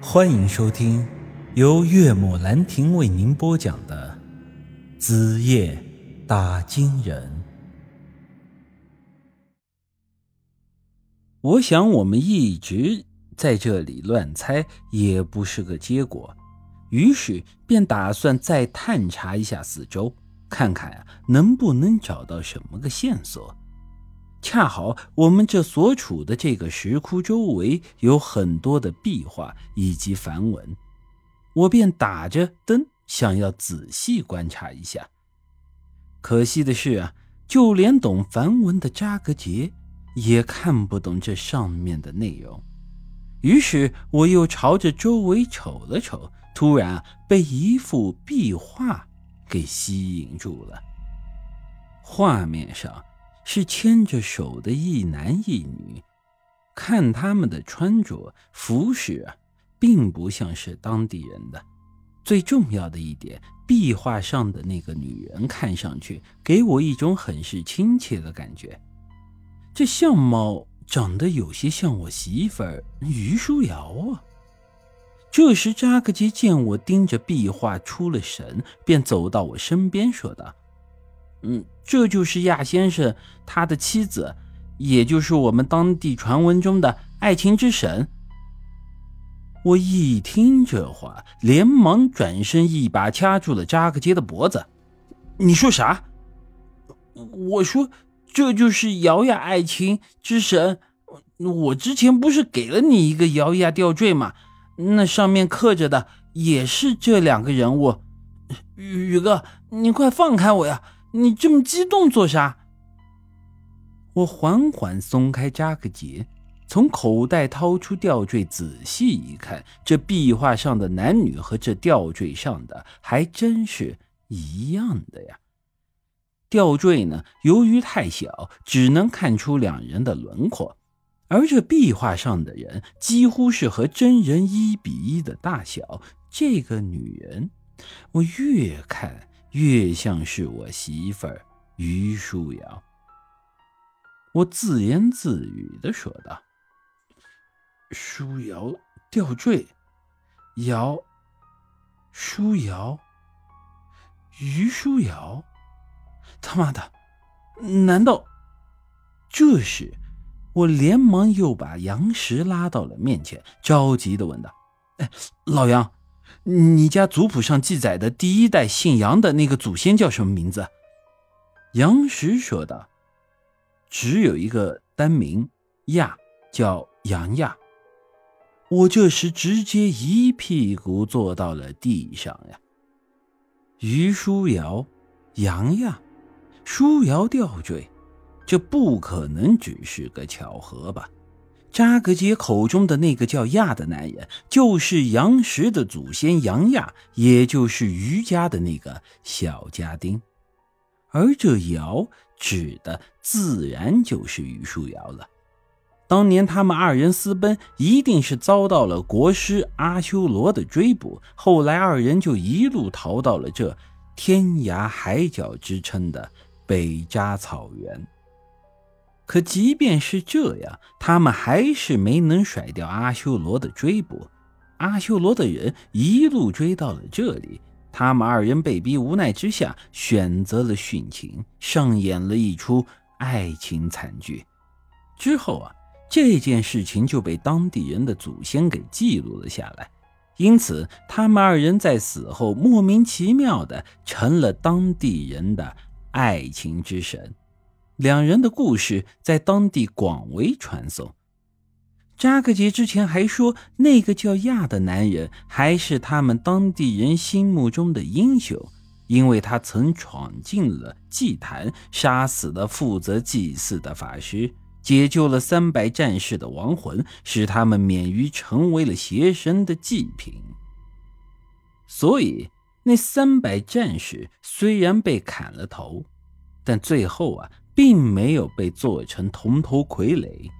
欢迎收听由岳母兰亭为您播讲的《子夜打金人》。我想，我们一直在这里乱猜也不是个结果，于是便打算再探查一下四周，看看啊能不能找到什么个线索。恰好我们这所处的这个石窟周围有很多的壁画以及梵文，我便打着灯想要仔细观察一下。可惜的是啊，就连懂梵文的扎格杰也看不懂这上面的内容。于是我又朝着周围瞅了瞅，突然被一幅壁画给吸引住了。画面上。是牵着手的一男一女，看他们的穿着服饰啊，并不像是当地人的。最重要的一点，壁画上的那个女人看上去给我一种很是亲切的感觉，这相貌长得有些像我媳妇儿于书瑶啊。这时扎克杰见我盯着壁画出了神，便走到我身边说道。嗯，这就是亚先生他的妻子，也就是我们当地传闻中的爱情之神。我一听这话，连忙转身，一把掐住了扎克街的脖子。你说啥？我说这就是瑶亚，爱情之神。我之前不是给了你一个瑶亚吊坠吗？那上面刻着的也是这两个人物。宇宇哥，你快放开我呀！你这么激动做啥？我缓缓松开扎克杰，从口袋掏出吊坠，仔细一看，这壁画上的男女和这吊坠上的还真是一样的呀。吊坠呢，由于太小，只能看出两人的轮廓，而这壁画上的人几乎是和真人一比一的大小。这个女人，我越看。越像是我媳妇儿于书瑶，我自言自语的说道：“书瑶吊坠，瑶，书瑶，于书瑶，他妈的，难道？”这时，我连忙又把杨石拉到了面前，着急的问道：“哎，老杨。”你家族谱上记载的第一代姓杨的那个祖先叫什么名字？杨石说道：“只有一个单名亚，叫杨亚。”我这时直接一屁股坐到了地上呀。于书瑶，杨亚，书瑶吊坠，这不可能只是个巧合吧？扎格杰口中的那个叫亚的男人，就是杨石的祖先杨亚，也就是于家的那个小家丁，而这瑶指的自然就是于树瑶了。当年他们二人私奔，一定是遭到了国师阿修罗的追捕，后来二人就一路逃到了这天涯海角之称的北扎草原。可即便是这样，他们还是没能甩掉阿修罗的追捕。阿修罗的人一路追到了这里，他们二人被逼无奈之下，选择了殉情，上演了一出爱情惨剧。之后啊，这件事情就被当地人的祖先给记录了下来，因此他们二人在死后莫名其妙的成了当地人的爱情之神。两人的故事在当地广为传颂。扎克杰之前还说，那个叫亚的男人还是他们当地人心目中的英雄，因为他曾闯进了祭坛，杀死了负责祭祀的法师，解救了三百战士的亡魂，使他们免于成为了邪神的祭品。所以，那三百战士虽然被砍了头，但最后啊。并没有被做成铜头傀儡。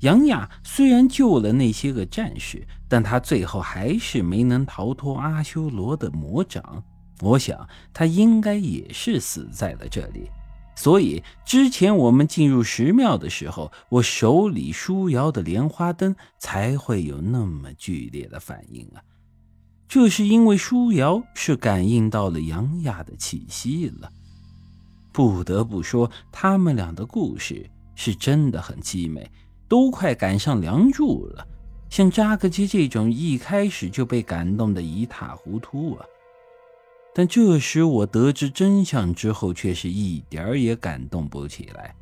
杨亚虽然救了那些个战士，但他最后还是没能逃脱阿修罗的魔掌。我想他应该也是死在了这里。所以之前我们进入石庙的时候，我手里舒瑶的莲花灯才会有那么剧烈的反应啊。这是因为舒瑶是感应到了杨亚的气息了。不得不说，他们俩的故事是真的很凄美，都快赶上梁祝了。像扎克基这种一开始就被感动的一塌糊涂啊。但这时我得知真相之后，却是一点儿也感动不起来。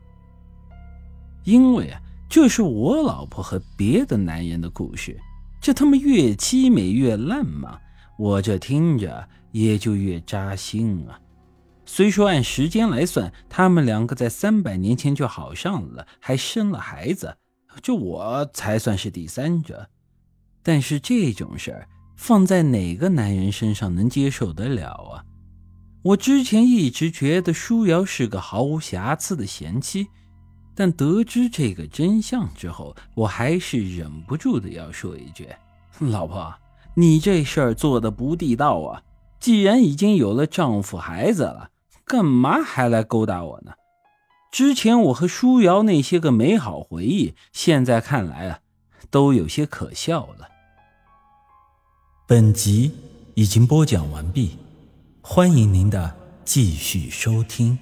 因为啊，这是我老婆和别的男人的故事，这他妈越凄美越烂嘛！我这听着也就越扎心啊。虽说按时间来算，他们两个在三百年前就好上了，还生了孩子，这我才算是第三者。但是这种事儿。放在哪个男人身上能接受得了啊？我之前一直觉得舒瑶是个毫无瑕疵的贤妻，但得知这个真相之后，我还是忍不住的要说一句：“老婆，你这事儿做的不地道啊！既然已经有了丈夫孩子了，干嘛还来勾搭我呢？之前我和舒瑶那些个美好回忆，现在看来啊，都有些可笑了。”本集已经播讲完毕，欢迎您的继续收听。